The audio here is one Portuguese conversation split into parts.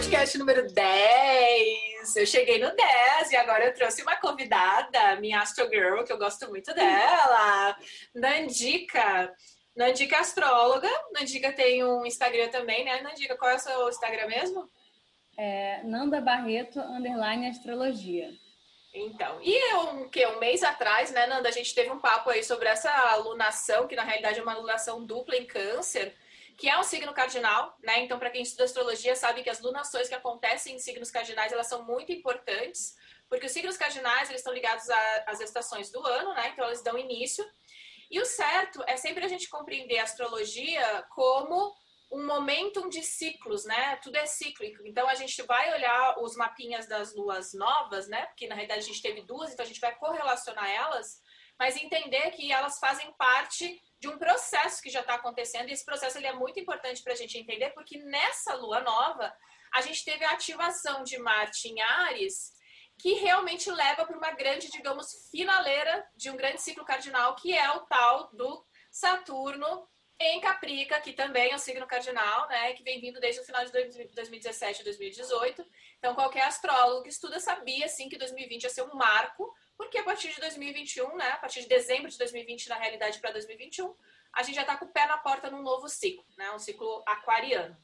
podcast número 10. Eu cheguei no 10 e agora eu trouxe uma convidada, minha Astro Girl, que eu gosto muito dela, Nandica. Nandica é astróloga. Nandica tem um Instagram também, né? Nandica, qual é o seu Instagram mesmo? É Nanda Barreto, underline astrologia. Então, e um, que, um mês atrás, né, Nanda, a gente teve um papo aí sobre essa alunação, que na realidade é uma alunação dupla em câncer, que é um signo cardinal, né? Então, para quem estuda astrologia, sabe que as lunações que acontecem em signos cardinais, elas são muito importantes, porque os signos cardinais, eles estão ligados às estações do ano, né? Então, eles dão início. E o certo é sempre a gente compreender a astrologia como um momentum de ciclos, né? Tudo é cíclico. Então a gente vai olhar os mapinhas das luas novas, né? Porque na realidade a gente teve duas, então a gente vai correlacionar elas, mas entender que elas fazem parte de um processo que já está acontecendo. E esse processo ele é muito importante para a gente entender, porque nessa lua nova a gente teve a ativação de Marte em Ares, que realmente leva para uma grande, digamos, finaleira de um grande ciclo cardinal, que é o tal do Saturno em Caprica, que também é um signo cardinal, né, que vem vindo desde o final de 2017 e 2018. Então, qualquer astrólogo que estuda sabia, sim, que 2020 ia ser um marco, porque a partir de 2021, né, a partir de dezembro de 2020, na realidade, para 2021, a gente já está com o pé na porta num novo ciclo, né, um ciclo aquariano.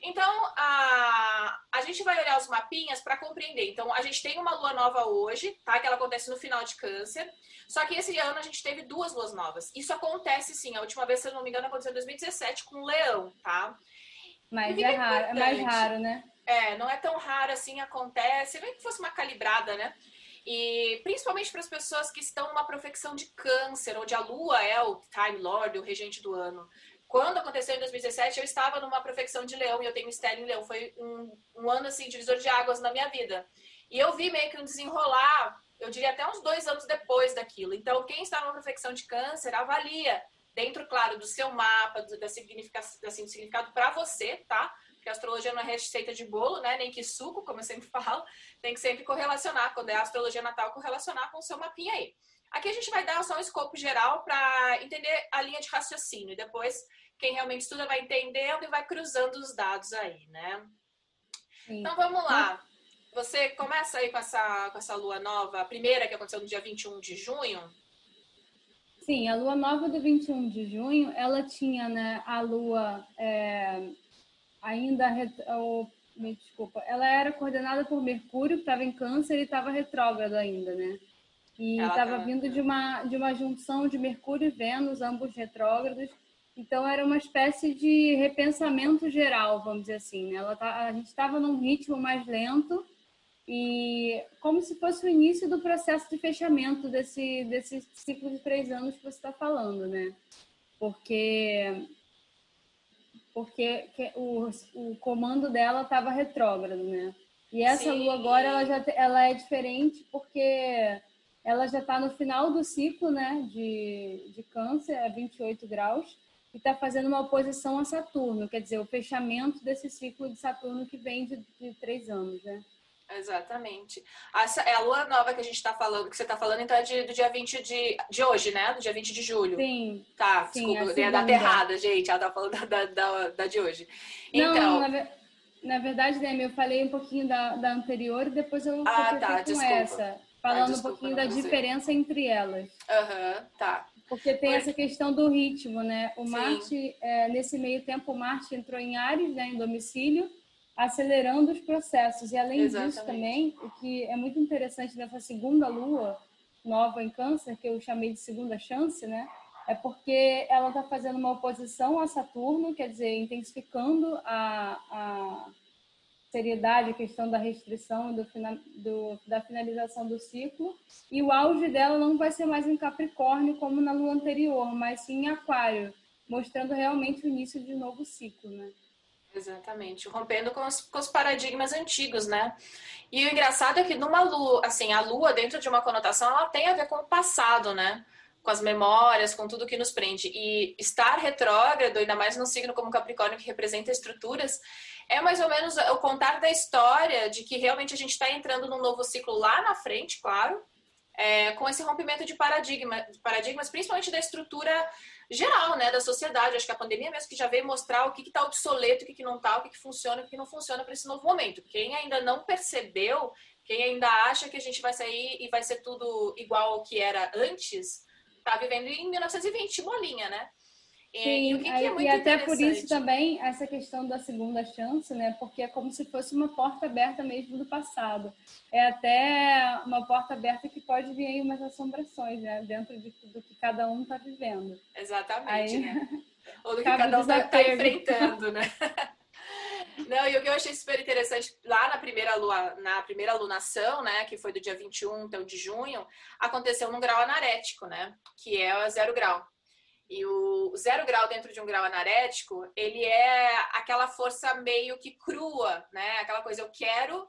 Então, a, a gente vai olhar os mapinhas para compreender. Então, a gente tem uma lua nova hoje, tá? Que ela acontece no final de câncer. Só que esse ano a gente teve duas luas novas. Isso acontece sim. A última vez, se eu não me engano, aconteceu em 2017 com o leão, tá? Mas é, é raro, é mais raro, né? É, não é tão raro assim, acontece. Nem que fosse uma calibrada, né? E principalmente para as pessoas que estão numa profecção de câncer, onde a lua é o Time Lord, o regente do ano. Quando aconteceu em 2017, eu estava numa profecção de leão e eu tenho estéreo em leão. Foi um, um ano, assim, divisor de águas na minha vida. E eu vi meio que um desenrolar, eu diria até uns dois anos depois daquilo. Então, quem está numa profecção de câncer, avalia dentro, claro, do seu mapa, do, da significado, assim, do significado para você, tá? Porque a astrologia não é receita de bolo, né? Nem que suco, como eu sempre falo. Tem que sempre correlacionar. Quando é a astrologia natal, correlacionar com o seu mapinha aí. Aqui a gente vai dar só um escopo geral para entender a linha de raciocínio. E depois quem realmente estuda vai entendendo e vai cruzando os dados aí, né? Sim. Então vamos lá. Você começa aí com essa, com essa lua nova, a primeira que aconteceu no dia 21 de junho. Sim, a lua nova do 21 de junho, ela tinha né, a lua é, ainda. Oh, me desculpa, ela era coordenada por Mercúrio, que estava em Câncer e estava retrógrado ainda, né? E estava tá... vindo de uma, de uma junção de Mercúrio e Vênus, ambos retrógrados. Então era uma espécie de repensamento geral, vamos dizer assim. Né? Ela tá, a gente estava num ritmo mais lento e como se fosse o início do processo de fechamento desse, desse ciclo de três anos que você está falando, né? Porque porque o, o comando dela estava retrógrado, né? E essa Sim. lua agora ela já ela é diferente porque ela já está no final do ciclo, né? De, de câncer, é 28 graus e está fazendo uma oposição a Saturno, quer dizer, o fechamento desse ciclo de Saturno que vem de, de três anos, né? Exatamente. Essa é a lua nova que a gente está falando, que você está falando, então é de, do dia 20 de, de hoje, né? Do dia 20 de julho. Sim. Tá, sim, desculpa, tem a data errada, gente. Ela tá falando da, da, da, de hoje. Então. Não, na, na verdade, Demi, eu falei um pouquinho da, da anterior e depois eu ah, tá, com desculpa. essa. Falando ah, um pouquinho da diferença entre elas. Aham, uhum, tá. Porque tem essa questão do ritmo, né? O Sim. Marte, é, nesse meio tempo, o Marte entrou em Ares, né, em domicílio, acelerando os processos. E além Exatamente. disso também, o que é muito interessante nessa segunda lua nova em câncer, que eu chamei de segunda chance, né? É porque ela está fazendo uma oposição a Saturno, quer dizer, intensificando a, a seriedade a questão da restrição do, do, da finalização do ciclo. E o auge dela não vai ser mais em Capricórnio como na lua anterior, mas sim em Aquário, mostrando realmente o início de um novo ciclo, né? Exatamente, rompendo com os, com os, paradigmas antigos, né? E o engraçado é que numa lua, assim, a lua dentro de uma conotação, ela tem a ver com o passado, né? Com as memórias, com tudo que nos prende. E estar retrógrado, ainda mais num signo como Capricórnio, que representa estruturas, é mais ou menos o contar da história de que realmente a gente está entrando num novo ciclo lá na frente, claro. é, com esse rompimento de paradigma, paradigmas, principalmente da estrutura geral, né, da sociedade. Acho que a pandemia mesmo que já veio mostrar o que está obsoleto, o que, que não está, o que, que funciona, o que não funciona para esse novo momento. Quem ainda não percebeu, quem ainda acha que a gente vai sair e vai ser tudo igual ao que era antes, está vivendo em 1920, bolinha, né? Sim, e, que é e até por isso também essa questão da segunda chance, né? Porque é como se fosse uma porta aberta mesmo do passado. É até uma porta aberta que pode vir aí umas assombrações, né? Dentro de tudo que cada um está vivendo. Exatamente, aí, né? Ou do que cada um está tá enfrentando, né? Não, e o que eu achei super interessante, lá na primeira, lua, na primeira alunação, né, que foi do dia 21 até o de junho, aconteceu num grau anarético, né, que é zero grau. E o zero grau dentro de um grau anarético, ele é aquela força meio que crua, né? Aquela coisa, eu quero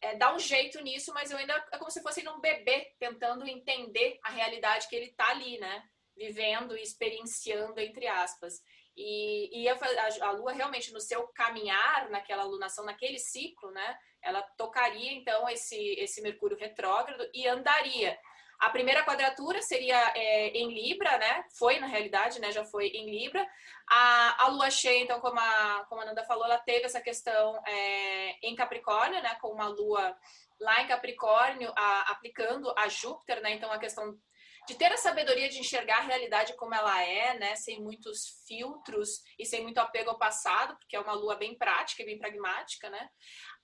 é, dar um jeito nisso, mas eu ainda é como se fosse um bebê tentando entender a realidade que ele tá ali, né? Vivendo e experienciando, entre aspas. E, e a, a, Lua realmente no seu caminhar naquela alunação, naquele ciclo, né? Ela tocaria então esse, esse Mercúrio retrógrado e andaria. A primeira quadratura seria é, em Libra, né? Foi, na realidade, né? Já foi em Libra. A, a lua cheia, então, como a, como a Nanda falou, ela teve essa questão é, em Capricórnio, né? Com uma lua lá em Capricórnio, a, aplicando a Júpiter, né? Então, a questão de ter a sabedoria de enxergar a realidade como ela é, né? Sem muitos filtros e sem muito apego ao passado, porque é uma lua bem prática e bem pragmática, né?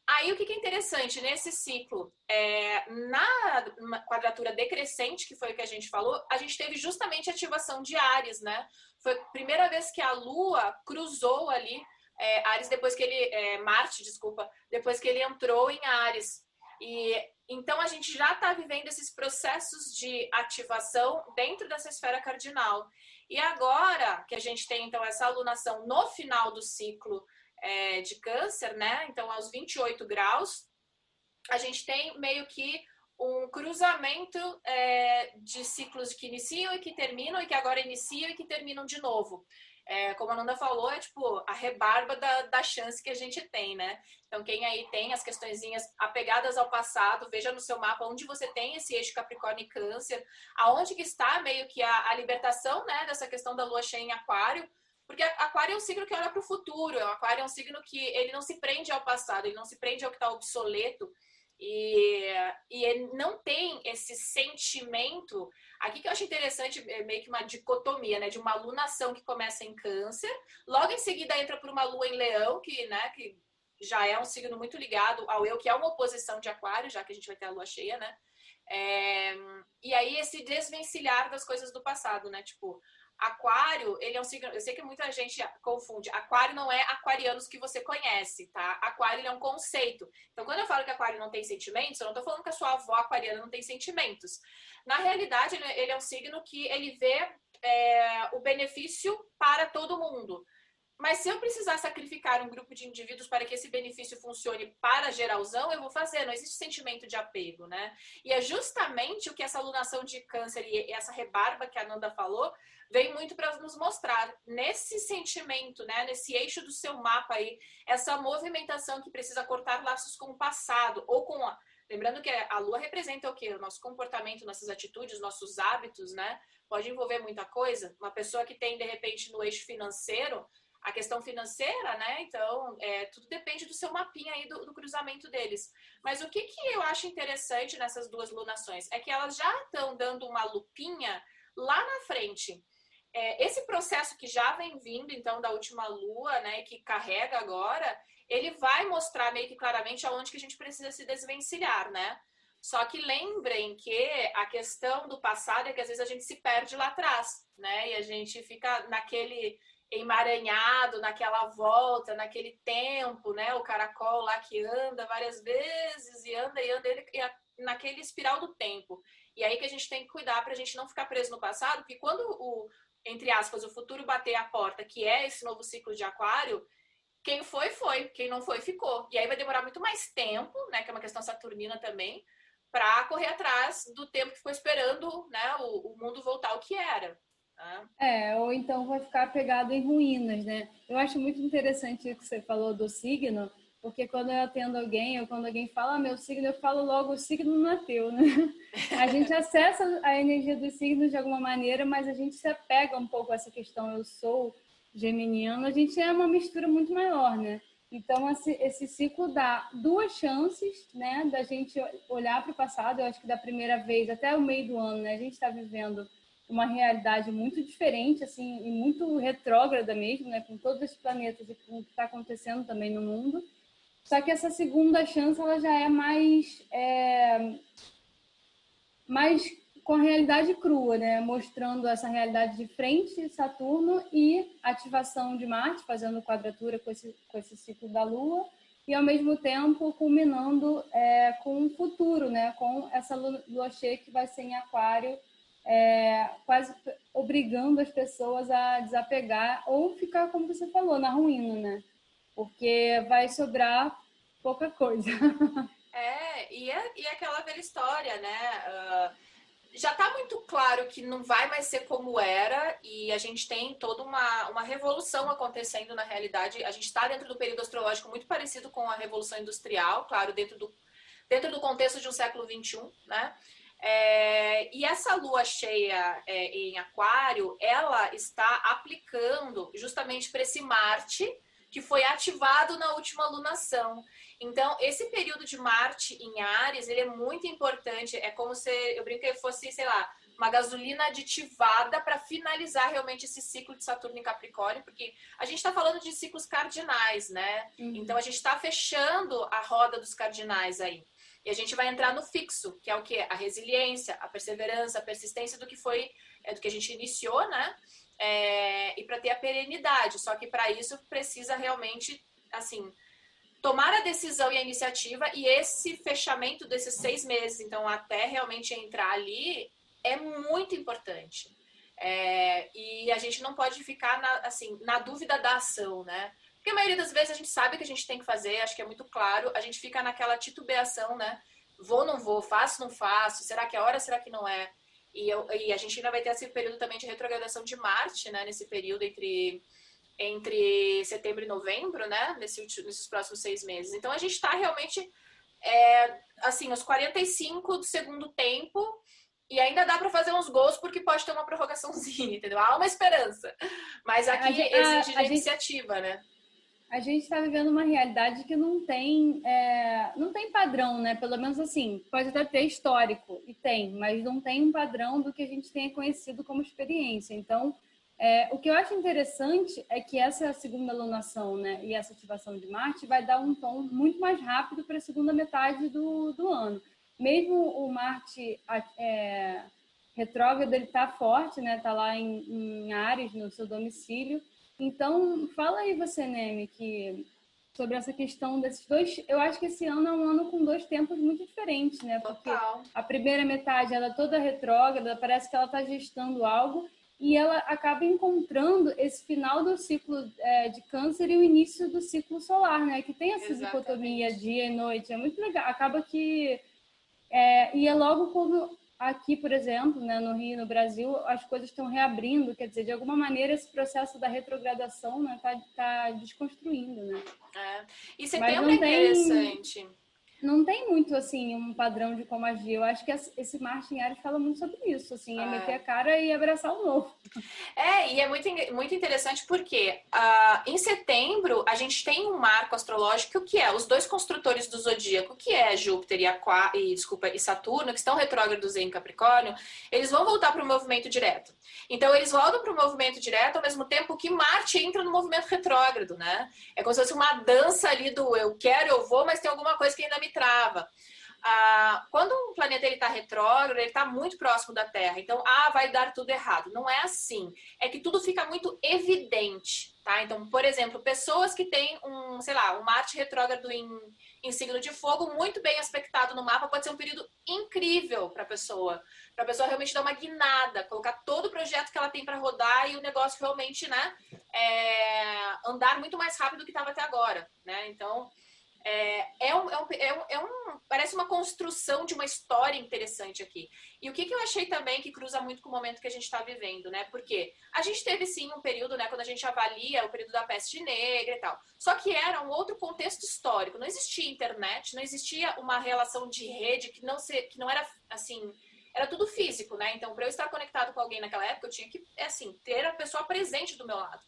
Aí o que é interessante nesse ciclo, é, na quadratura decrescente, que foi o que a gente falou, a gente teve justamente ativação de Ares, né? Foi a primeira vez que a Lua cruzou ali é, Ares depois que ele, é, Marte, desculpa, depois que ele entrou em Ares. E então a gente já está vivendo esses processos de ativação dentro dessa esfera cardinal. E agora que a gente tem então essa alunação no final do ciclo é, de câncer, né? Então, aos 28 graus, a gente tem meio que um cruzamento é, de ciclos que iniciam e que terminam, e que agora iniciam e que terminam de novo. É, como a Nanda falou, é tipo a rebarba da, da chance que a gente tem, né? Então, quem aí tem as questõezinhas apegadas ao passado, veja no seu mapa onde você tem esse eixo Capricórnio e Câncer, aonde que está meio que a, a libertação, né, dessa questão da lua cheia em Aquário, porque aquário é um signo que olha para o futuro, o aquário é um signo que ele não se prende ao passado, ele não se prende ao que está obsoleto. E, e ele não tem esse sentimento. Aqui que eu acho interessante, é meio que uma dicotomia, né? De uma alunação que começa em câncer, logo em seguida entra por uma lua em leão, que, né, que já é um signo muito ligado ao eu, que é uma oposição de aquário, já que a gente vai ter a lua cheia, né? É, e aí esse desvencilhar das coisas do passado, né? Tipo, Aquário, ele é um signo. Eu sei que muita gente confunde. Aquário não é aquarianos que você conhece, tá? Aquário é um conceito. Então, quando eu falo que Aquário não tem sentimentos, eu não tô falando que a sua avó aquariana não tem sentimentos. Na realidade, ele, ele é um signo que ele vê é, o benefício para todo mundo. Mas se eu precisar sacrificar um grupo de indivíduos para que esse benefício funcione para geralzão, eu vou fazer. Não existe sentimento de apego, né? E é justamente o que essa alunação de câncer e essa rebarba que a Nanda falou vem muito para nos mostrar nesse sentimento, né, nesse eixo do seu mapa aí, essa movimentação que precisa cortar laços com o passado ou com a Lembrando que a lua representa o quê? O nosso comportamento, nossas atitudes, nossos hábitos, né? Pode envolver muita coisa. Uma pessoa que tem, de repente, no eixo financeiro, a questão financeira, né? Então, é, tudo depende do seu mapinha aí, do, do, cruzamento deles. Mas o que, que eu acho interessante nessas duas lunações é que elas já estão dando uma lupinha lá na frente é, esse processo que já vem vindo, então, da última lua, né, que carrega agora, ele vai mostrar meio que claramente aonde que a gente precisa se desvencilhar, né? Só que lembrem que a questão do passado é que às vezes a gente se perde lá atrás, né? E a gente fica naquele emaranhado, naquela volta, naquele tempo, né? O caracol lá que anda várias vezes e anda e anda e naquele espiral do tempo. E aí que a gente tem que cuidar para a gente não ficar preso no passado, porque quando o, entre aspas, o futuro bater a porta, que é esse novo ciclo de aquário, quem foi, foi. Quem não foi, ficou. E aí vai demorar muito mais tempo, né? Que é uma questão saturnina também, para correr atrás do tempo que ficou esperando né, o, o mundo voltar ao que era. Né? É, ou então vai ficar pegado em ruínas, né? Eu acho muito interessante o que você falou do signo, porque quando eu atendo alguém ou quando alguém fala ah, meu signo, eu falo logo o signo não é teu, né? A gente acessa a energia dos signos de alguma maneira, mas a gente se apega um pouco a essa questão eu sou geminiano, a gente é uma mistura muito maior, né? Então, esse, esse ciclo dá duas chances, né, da gente olhar para o passado. Eu acho que da primeira vez até o meio do ano, né, a gente está vivendo uma realidade muito diferente, assim, e muito retrógrada mesmo, né, com todos os planetas e com o que está acontecendo também no mundo. Só que essa segunda chance ela já é mais é, mais com a realidade crua, né? Mostrando essa realidade de frente Saturno e ativação de Marte, fazendo quadratura com esse, com esse ciclo da Lua e ao mesmo tempo culminando é, com o futuro, né? Com essa lua cheia que vai ser em Aquário, é, quase obrigando as pessoas a desapegar ou ficar, como você falou, na ruína, né? porque vai sobrar pouca coisa. É, e é, e é aquela velha história, né? Uh, já está muito claro que não vai mais ser como era e a gente tem toda uma, uma revolução acontecendo na realidade. A gente está dentro do período astrológico muito parecido com a Revolução Industrial, claro, dentro do, dentro do contexto de um século XXI, né? É, e essa lua cheia é, em Aquário, ela está aplicando justamente para esse Marte que foi ativado na última lunação. Então, esse período de Marte em Ares, ele é muito importante. É como se, eu brinquei, fosse, sei lá, uma gasolina aditivada para finalizar realmente esse ciclo de Saturno em Capricórnio, porque a gente está falando de ciclos cardinais, né? Uhum. Então, a gente está fechando a roda dos cardinais aí. E a gente vai entrar no fixo, que é o que? A resiliência, a perseverança, a persistência do que foi, é do que a gente iniciou, né? é, e para ter a perenidade. Só que para isso precisa realmente, assim, tomar a decisão e a iniciativa e esse fechamento desses seis meses, então até realmente entrar ali, é muito importante. É, e a gente não pode ficar na, assim, na dúvida da ação, né? Porque a maioria das vezes a gente sabe o que a gente tem que fazer, acho que é muito claro, a gente fica naquela titubeação, né? Vou, não vou, faço, não faço, será que é hora, será que não é? E, eu, e a gente ainda vai ter esse período também de retrogradação de Marte, né? Nesse período entre, entre setembro e novembro, né? Nesse, nesses próximos seis meses. Então a gente está realmente, é, assim, os 45 do segundo tempo. E ainda dá para fazer uns gols porque pode ter uma prorrogaçãozinha, entendeu? Há uma esperança. Mas aqui a, exige a, a iniciativa, gente... né? A gente está vivendo uma realidade que não tem, é, não tem padrão, né? Pelo menos assim, pode até ter histórico, e tem, mas não tem um padrão do que a gente tenha conhecido como experiência. Então, é, o que eu acho interessante é que essa segunda lunação né, e essa ativação de Marte vai dar um tom muito mais rápido para a segunda metade do, do ano. Mesmo o Marte é, retrógrado, ele está forte, né? Está lá em, em Ares, no seu domicílio, então, fala aí você, Neme, que sobre essa questão desses dois. Eu acho que esse ano é um ano com dois tempos muito diferentes, né? Porque Total. a primeira metade ela é toda retrógrada, parece que ela está gestando algo e ela acaba encontrando esse final do ciclo é, de câncer e o início do ciclo solar, né? Que tem essa Exatamente. dicotomia dia e noite. É muito legal. Acaba que. É, e é logo quando Aqui, por exemplo, né, no Rio, no Brasil, as coisas estão reabrindo, quer dizer, de alguma maneira esse processo da retrogradação está né, tá, tá desconstruindo, né? É. E setembro é interessante. Tem não tem muito assim um padrão de como agir. Eu acho que esse Martin Ares fala muito sobre isso, assim, é, é meter a cara e abraçar o novo. É, e é muito, muito interessante porque uh, em setembro a gente tem um marco astrológico que é os dois construtores do zodíaco, que é Júpiter e, Aqua, e, desculpa, e Saturno, que estão retrógrados em Capricórnio, eles vão voltar para o movimento direto. Então eles voltam para o movimento direto ao mesmo tempo que Marte entra no movimento retrógrado, né? É como se fosse uma dança ali do eu quero, eu vou, mas tem alguma coisa que ainda me trava. Ah, quando um planeta está retrógrado, ele está muito próximo da Terra. Então, ah, vai dar tudo errado. Não é assim. É que tudo fica muito evidente, tá? Então, por exemplo, pessoas que têm um, sei lá, um Marte retrógrado em, em signo de fogo muito bem aspectado no mapa pode ser um período incrível para a pessoa. Para a pessoa realmente dar uma guinada, colocar todo o projeto que ela tem para rodar e o negócio realmente, né, é, andar muito mais rápido do que estava até agora, né? Então, É, é, um, é, um, é, um, parece uma construção de uma história interessante aqui. E o que, que eu achei também que cruza muito com o momento que a gente está vivendo, né? Porque a gente teve sim um período, né, quando a gente avalia o período da peste negra e tal. Só que era um outro contexto histórico. Não existia internet, não existia uma relação de rede que não, se, que não era assim era tudo físico, né? Então, para eu estar conectado com alguém naquela época, eu tinha que, assim, ter a pessoa presente do meu lado.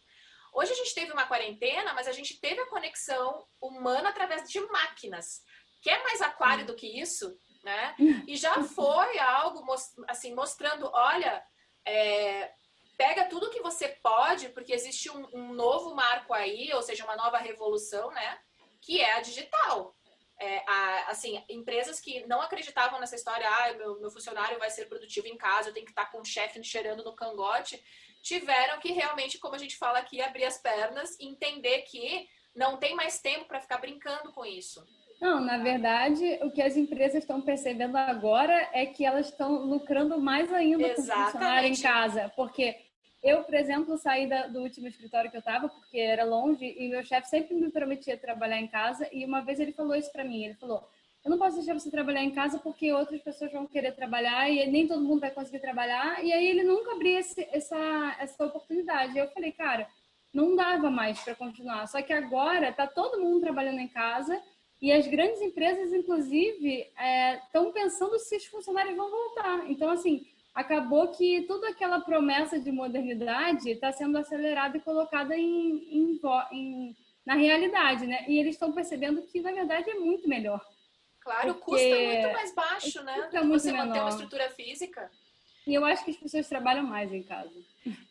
Hoje a gente teve uma quarentena, mas a gente teve a conexão humana através de máquinas. Quer mais aquário do que isso? Né? E já foi algo assim mostrando, olha, é, pega tudo que você pode, porque existe um, um, novo marco aí, ou seja, uma nova revolução, né? Que é a digital. É, a, assim, empresas que não acreditavam nessa história, ah, meu, meu funcionário vai ser produtivo em casa, eu tenho que estar com o chefe cheirando no cangote, tiveram que realmente, como a gente fala aqui, abrir as pernas e entender que não tem mais tempo para ficar brincando com isso. Não, na verdade, o que as empresas estão percebendo agora é que elas estão lucrando mais ainda Exatamente. com o funcionário em casa. Porque eu, por exemplo, saí da, do último escritório que eu estava, porque era longe, e meu chefe sempre me prometia trabalhar em casa, e uma vez ele falou isso para mim, ele falou, eu não posso deixar você trabalhar em casa porque outras pessoas vão querer trabalhar e nem todo mundo vai conseguir trabalhar. E aí ele nunca abria esse, essa, essa oportunidade. Eu falei, cara, não dava mais para continuar. Só que agora tá todo mundo trabalhando em casa e as grandes empresas, inclusive, estão é, pensando se os funcionários vão voltar. Então, assim, acabou que toda aquela promessa de modernidade está sendo acelerada e colocada em, em, em, na realidade, né? E eles estão percebendo que, na verdade, é muito melhor. Claro, o custo é muito mais baixo, né? Do você menor. manter uma estrutura física. E eu acho que as pessoas trabalham mais em casa.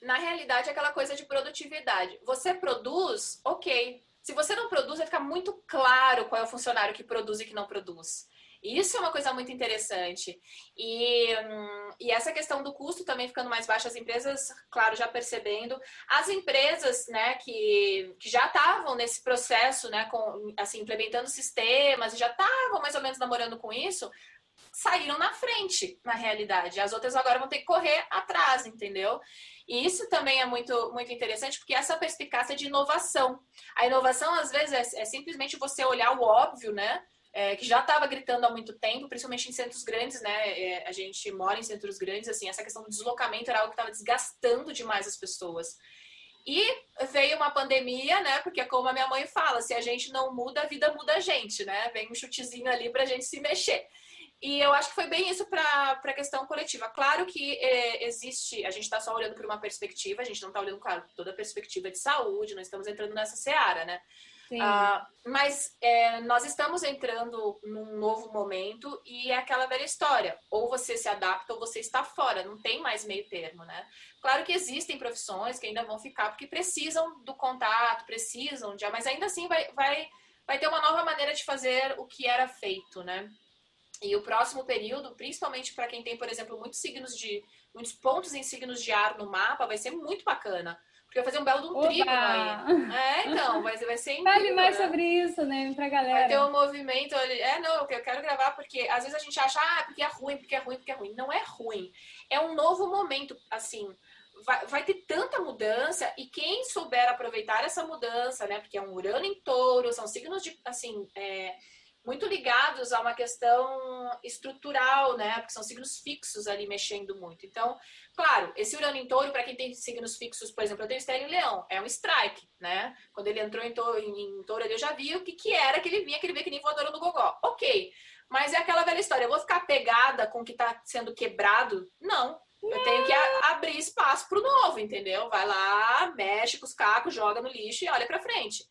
Na realidade, é aquela coisa de produtividade. Você produz, ok. Se você não produz, vai ficar muito claro qual é o funcionário que produz e que não produz. Isso é uma coisa muito interessante. E, hum, e essa questão do custo também ficando mais baixo, as empresas, claro, já percebendo. As empresas né, que, que já estavam nesse processo, né, com, assim, implementando sistemas e já estavam mais ou menos namorando com isso, saíram na frente, na realidade. As outras agora vão ter que correr atrás, entendeu? E isso também é muito, muito interessante, porque essa perspicácia de inovação. A inovação, às vezes, é, é simplesmente você olhar o óbvio, né? É, que já estava gritando há muito tempo, principalmente em centros grandes, né? É, a gente mora em centros grandes, assim, essa questão do deslocamento era algo que estava desgastando demais as pessoas. E veio uma pandemia, né? Porque como a minha mãe fala, se a gente não muda, a vida muda a gente, né? Vem um chutezinho ali para a gente se mexer. E eu acho que foi bem isso para a questão coletiva. Claro que é, existe, a gente está só olhando por uma perspectiva, a gente não está olhando, claro, toda a perspectiva de saúde, nós estamos entrando nessa seara, né? Uh, mas é, nós estamos entrando num novo momento e é aquela velha história. Ou você se adapta ou você está fora, não tem mais meio termo, né? Claro que existem profissões que ainda vão ficar porque precisam do contato, precisam de. Mas ainda assim vai, vai, vai ter uma nova maneira de fazer o que era feito, né? E o próximo período, principalmente para quem tem, por exemplo, muitos signos de. muitos pontos em signos de ar no mapa, vai ser muito bacana porque vai fazer um belo de um Oba! trígono aí. É, então, vai, vai ser incrível. Fale mais né? sobre isso, né, pra galera. Vai ter um movimento. É, não, eu quero gravar porque às vezes a gente acha, ah, porque é ruim, porque é ruim, porque é ruim. Não é ruim. É um novo momento, assim. Vai, vai ter tanta mudança e quem souber aproveitar essa mudança, né? Porque é um Urano em touro, são signos de, assim, é, muito ligados a uma questão estrutural, né? Porque são signos fixos ali mexendo muito. Então, claro, esse Urano em touro, para quem tem signos fixos, por exemplo, eu tenho Estéreo em Leão, é um strike, né? Quando ele entrou em touro, em, em touro eu já vi o que, que era que ele vinha, que ele veio que nem voadora no gogó. Ok, mas é aquela velha história, eu vou ficar pegada com o que está sendo quebrado? Não. Eu tenho que abrir espaço para o novo, entendeu? Vai lá, mexe com os cacos, joga no lixo e olha para frente.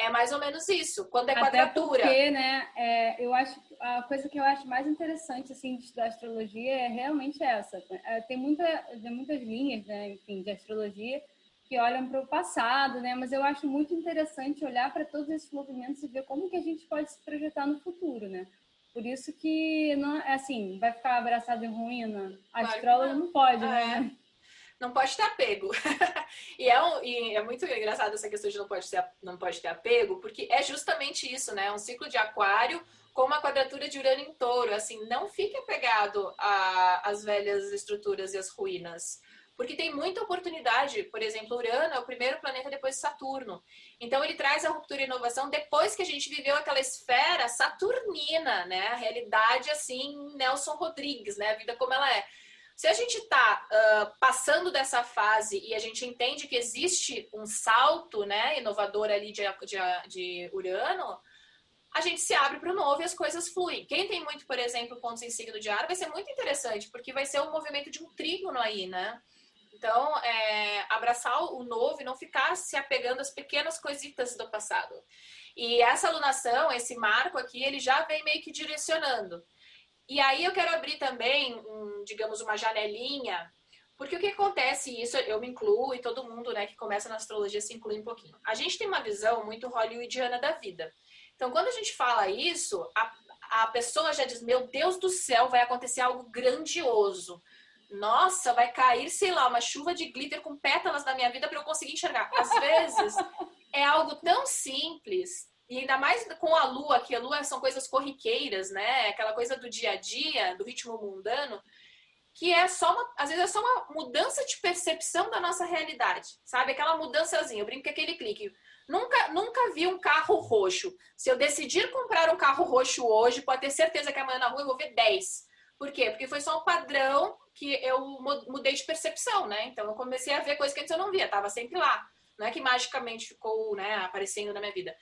É mais ou menos isso. Quando é Até quadratura. Porque, né, é, eu acho a coisa que eu acho mais interessante assim da astrologia é realmente essa. É, tem muita, tem muitas linhas, né, enfim, de astrologia que olham para o passado, né? Mas eu acho muito interessante olhar para todos esses movimentos e ver como que a gente pode se projetar no futuro, né? Por isso que não, é assim, vai ficar abraçado em ruína. A claro astróloga não. não pode, né? É não pode ter apego. e, é um, e é muito engraçado essa questão de não pode, ter, não pode ter apego, porque é justamente isso, né? Um ciclo de aquário com uma quadratura de Urano em touro. Assim, não fique apegado às velhas estruturas e às ruínas. porque tem muita oportunidade. Por exemplo, Urano é o primeiro planeta depois de Saturno. Então, ele traz a ruptura e inovação depois que a gente viveu aquela esfera saturnina, né? A realidade, assim, Nelson Rodrigues, né? A vida como ela é. Se a gente está uh, passando dessa fase e a gente entende que existe um salto né, inovador ali de, de, de Urano, a gente se abre para o novo e as coisas fluem. Quem tem muito, por exemplo, pontos em signo de ar, vai ser muito interessante, porque vai ser um movimento de um trígono aí, né? Então, é, abraçar o novo e não ficar se apegando às pequenas coisitas do passado. E essa alunação, esse marco aqui, ele já vem meio que direcionando. E aí eu quero abrir também, um, digamos, uma janelinha, porque o que acontece, isso eu me incluo e todo mundo né, que começa na astrologia se inclui um pouquinho. A gente tem uma visão muito hollywoodiana da vida. Então, quando a gente fala isso, a, a pessoa já diz: Meu Deus do céu, vai acontecer algo grandioso nossa, vai cair, sei lá, uma chuva de glitter com pétalas na minha vida para eu conseguir enxergar. Às vezes é algo tão simples, e ainda mais com a lua, que a lua são coisas corriqueiras, né? Aquela coisa do dia a dia, do ritmo mundano, que é só uma, às vezes é só uma mudança de percepção da nossa realidade, sabe? Aquela mudançazinha, eu brinco que aquele clique. Nunca, nunca vi um carro roxo. Se eu decidir comprar um carro roxo hoje, pode ter certeza que amanhã na rua eu vou ver 10. Por quê? Porque foi só um padrão que eu mudei de percepção, né? Então eu comecei a ver coisas que antes eu não via, tava sempre lá. Não é que magicamente ficou né, aparecendo na minha vida.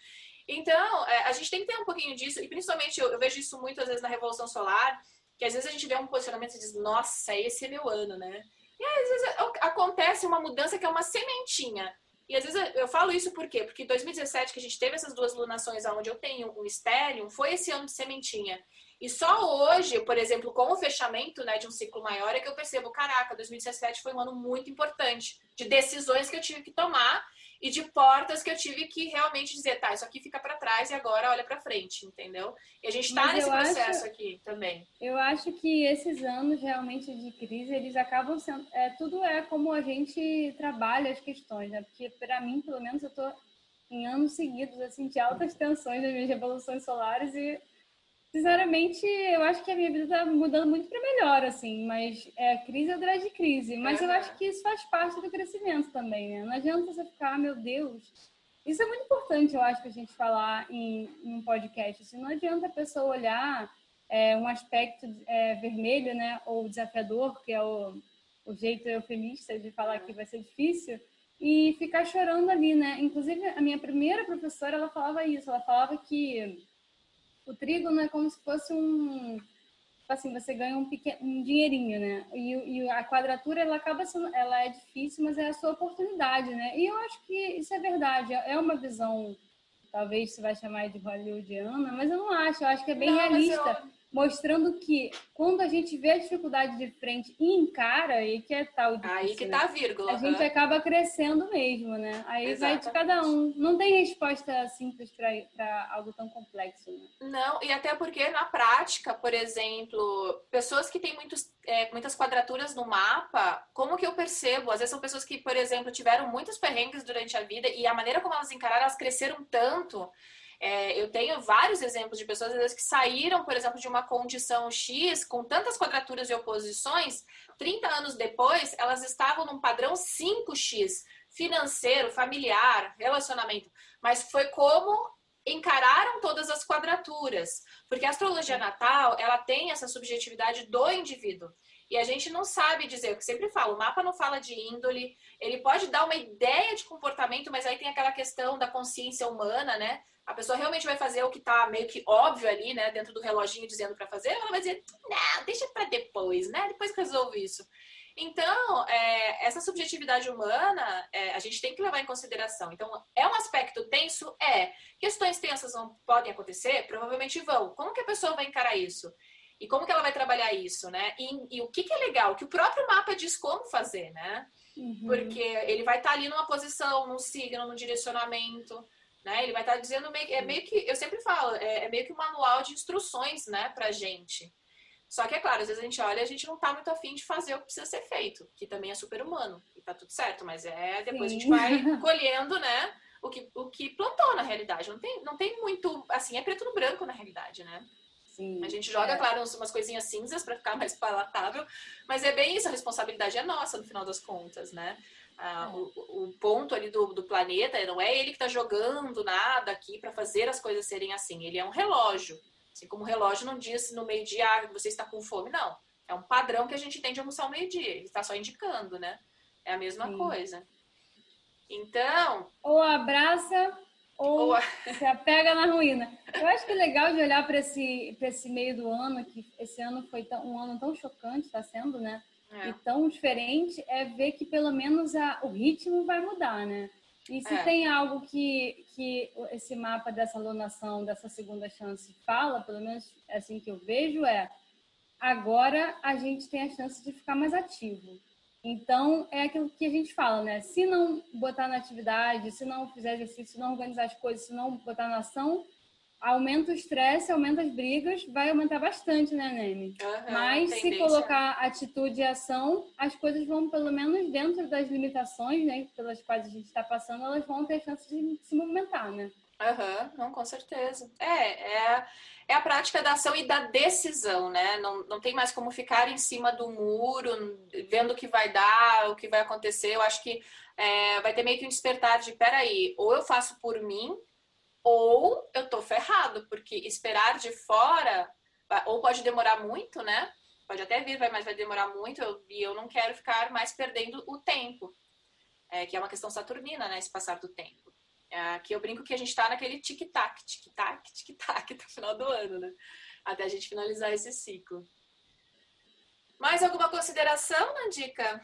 Então, é, a gente tem que ter um pouquinho disso, e principalmente eu, eu, vejo isso muito às vezes na Revolução Solar, que às vezes a gente vê um posicionamento e diz, nossa, esse é meu ano, né? E às vezes acontece uma mudança que é uma sementinha. E às vezes eu falo isso por quê? Porque 2017, que a gente teve essas duas lunações onde eu tenho um estéreo, foi esse ano de sementinha. E só hoje, por exemplo, com o fechamento né, de um ciclo maior, é que eu percebo, caraca, 2017 foi um ano muito importante de decisões que eu tive que tomar e de portas que eu tive que realmente dizer, tá, isso aqui fica para trás e agora olha para frente, entendeu? E a gente está nesse processo acho, aqui também. Eu acho que esses anos realmente de crise, eles acabam sendo, é, tudo é como a gente trabalha as questões, né? Porque para mim, pelo menos, eu tô em anos seguidos assim de altas tensões das minhas revoluções solares e Sinceramente, eu acho que a minha vida está mudando muito para melhor, assim, mas é crise atrás de crise. Mas eu acho que isso faz parte do crescimento também, né? Não adianta você ficar, ah, meu Deus. Isso é muito importante, eu acho, que a gente falar em, em um podcast. Assim, não adianta a pessoa olhar é, um aspecto é, vermelho, né, ou desafiador, que é o, o jeito eufemista de falar que vai ser difícil, e ficar chorando ali, né? Inclusive, a minha primeira professora, ela falava isso. Ela falava que o trígono é como se fosse um tipo assim você ganha um, pequeno, um dinheirinho né? E, e, a quadratura ela acaba sendo ela é difícil mas é a sua oportunidade né? E eu acho que isso é verdade. É uma visão talvez você vai chamar de hollywoodiana mas eu não acho. Eu acho que é bem não, realista mostrando que quando a gente vê a dificuldade de frente e encara, aí que é tal difícil, Aí que tá a vírgula. A gente acaba crescendo mesmo, né? Aí Exatamente. vai de cada um. Não tem resposta simples para algo tão complexo, né? Não, e até porque na prática, por exemplo, pessoas que têm muitos, é, muitas quadraturas no mapa, como que eu percebo? Às vezes são pessoas que, por exemplo, tiveram muitos perrengues durante a vida e a maneira como elas encararam, elas cresceram tanto é, eu tenho vários exemplos de pessoas vezes, que saíram, por exemplo, de uma condição X com tantas quadraturas e oposições, 30 anos depois, elas estavam num padrão 5X, financeiro, familiar, relacionamento. Mas foi como encararam todas as quadraturas, porque a astrologia natal, ela tem essa subjetividade do indivíduo. E a gente não sabe dizer, que sempre falo, o mapa não fala de índole, ele pode dar uma ideia de comportamento, mas aí tem aquela questão da consciência humana, né? A pessoa realmente vai fazer o que está meio que óbvio ali, né, dentro do reloginho dizendo para fazer, ela vai dizer, não, deixa para depois, né, depois que resolvo isso. Então, é, essa subjetividade humana, é, a gente tem que levar em consideração. Então, é um aspecto tenso? É. Questões tensas não podem acontecer? Provavelmente vão. Como que a pessoa vai encarar isso? E como que ela vai trabalhar isso, né? E, e o que, que é legal? Que o próprio mapa diz como fazer, né? Uhum. Porque ele vai estar tá ali numa posição, num signo, num direcionamento. Né? Ele vai estar tá dizendo meio, é meio que, eu sempre falo, é, é, meio que um manual de instruções, né, pra gente. Só que é claro, às vezes a gente olha e a gente não tá muito afim de fazer o que precisa ser feito, que também é super humano, e tá tudo certo, mas é depois Sim. a gente vai colhendo, né, o que, o que plantou na realidade. Não tem, não tem muito, assim, é preto no branco na realidade, né? assim. A gente joga, é. claro, umas coisinhas cinzas para ficar mais palatável, mas é bem isso, a responsabilidade é nossa no final das contas, né? Ah, o, o, ponto ali do, do planeta não é ele que está jogando nada aqui para fazer as coisas serem assim. Ele é um relógio. Assim como o relógio não diz no meio-dia ah, você está com fome, não. É um padrão que a gente tem de almoçar ao meio-dia. Ele está só indicando, né? É a mesma Sim. coisa. Então. Ou abraça ou, ou se apega na ruína. Eu acho que é legal de olhar para esse, esse meio do ano, que esse ano foi tão, um ano tão chocante, está sendo, né? É. E tão diferente, é ver que pelo menos a, o ritmo vai mudar, né? E se é. tem algo que, que esse mapa dessa alunação, dessa segunda chance fala, pelo menos assim que eu vejo, é agora a gente tem a chance de ficar mais ativo. Então, é aquilo que a gente fala, né? Se não botar na atividade, se não fizer exercício, se não organizar as coisas, se não botar na ação, aumenta o estresse, aumenta as brigas, vai aumentar bastante, né, Nene? Uhum, Mas se colocar atitude e ação, as coisas vão, pelo menos dentro das limitações, né, pelas quais a gente está passando, elas vão ter chance de se movimentar, né? Aham, uhum, não, com certeza. É, é, é a prática da ação e da decisão, né? Não, não tem mais como ficar em cima do muro, vendo o que vai dar, o que vai acontecer. Eu acho que é, vai ter meio que um despertar de, peraí, ou eu faço por mim, ou eu tô ferrado, porque esperar de fora, ou pode demorar muito, né? Pode até vir, mas vai demorar muito, eu, e eu não quero ficar mais perdendo o tempo. É, que é uma questão saturnina, né? Esse passar do tempo. É, que eu brinco que a gente está naquele tic-tac, tic-tac, tic-tac no final do ano, né? Até a gente finalizar esse ciclo. Mais alguma consideração, Nandica?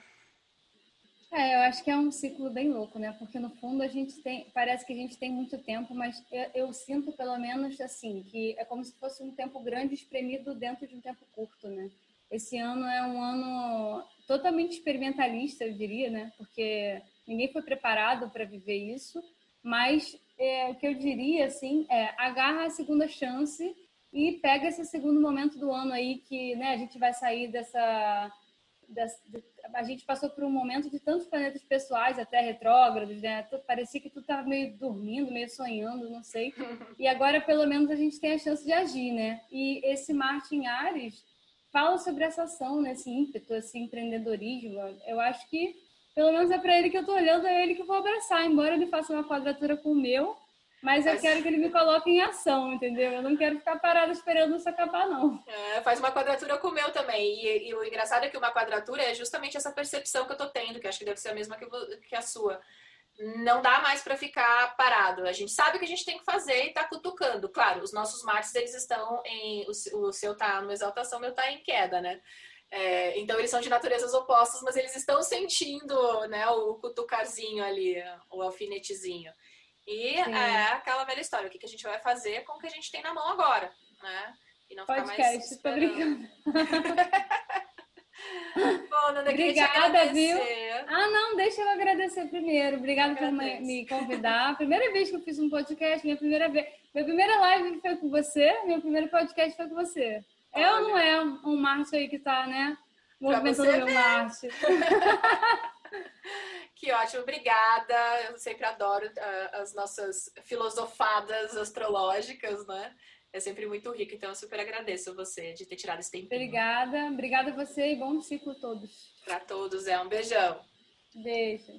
É, eu acho que é um ciclo bem louco, né? Porque no fundo a gente tem, parece que a gente tem muito tempo, mas eu, eu, sinto pelo menos assim que é como se fosse um tempo grande espremido dentro de um tempo curto, né? Esse ano é um ano totalmente experimentalista, eu diria, né? Porque ninguém foi preparado para viver isso mas é, o que eu diria, assim, é agarra a segunda chance e pega esse segundo momento do ano aí que né, a gente vai sair dessa, dessa... a gente passou por um momento de tantos planetas pessoais, até retrógrados, né? Parecia que tu estava meio dormindo, meio sonhando, não sei. E agora, pelo menos, a gente tem a chance de agir, né? E esse Marte em Ares fala sobre essa ação, né? esse ímpeto, esse empreendedorismo. Eu acho que pelo menos é para ele que eu tô olhando, é ele que eu vou abraçar, embora ele faça uma quadratura com o meu, mas eu quero que ele me coloque em ação, entendeu? Eu não quero ficar parado esperando isso acabar, não. É, faz uma quadratura com o meu também. E, e, o engraçado é que uma quadratura é justamente essa percepção que eu tô tendo, que acho que deve ser a mesma que, que a sua. Não dá mais para ficar parado. A gente sabe o que a gente tem que fazer e tá cutucando. Claro, os nossos Martes, eles estão em. O, o seu tá numa exaltação, o meu tá em queda, né? É, então eles são de naturezas opostas, mas eles estão sentindo né, o cutucarzinho ali, o alfinetezinho. E Sim. é aquela velha história, o que, que a gente vai fazer com o que a gente tem na mão agora, né? E não Podcast, ficar mais tô brincando. Bom, Nanda, Obrigada, viu? Ah, não, deixa eu agradecer primeiro. Obrigada por me convidar. Primeira vez que eu fiz um podcast, minha primeira vez. Minha primeira live foi com você, meu primeiro podcast foi com você. É ou não é um Marte aí que está, né? Movimentando o meu Marte. que ótimo, obrigada. Eu sempre adoro uh, as nossas filosofadas astrológicas, né? É sempre muito rico, então eu super agradeço você de ter tirado esse tempo. Obrigada, obrigada a você e bom ciclo a todos. Para todos, é um beijão. Beijo.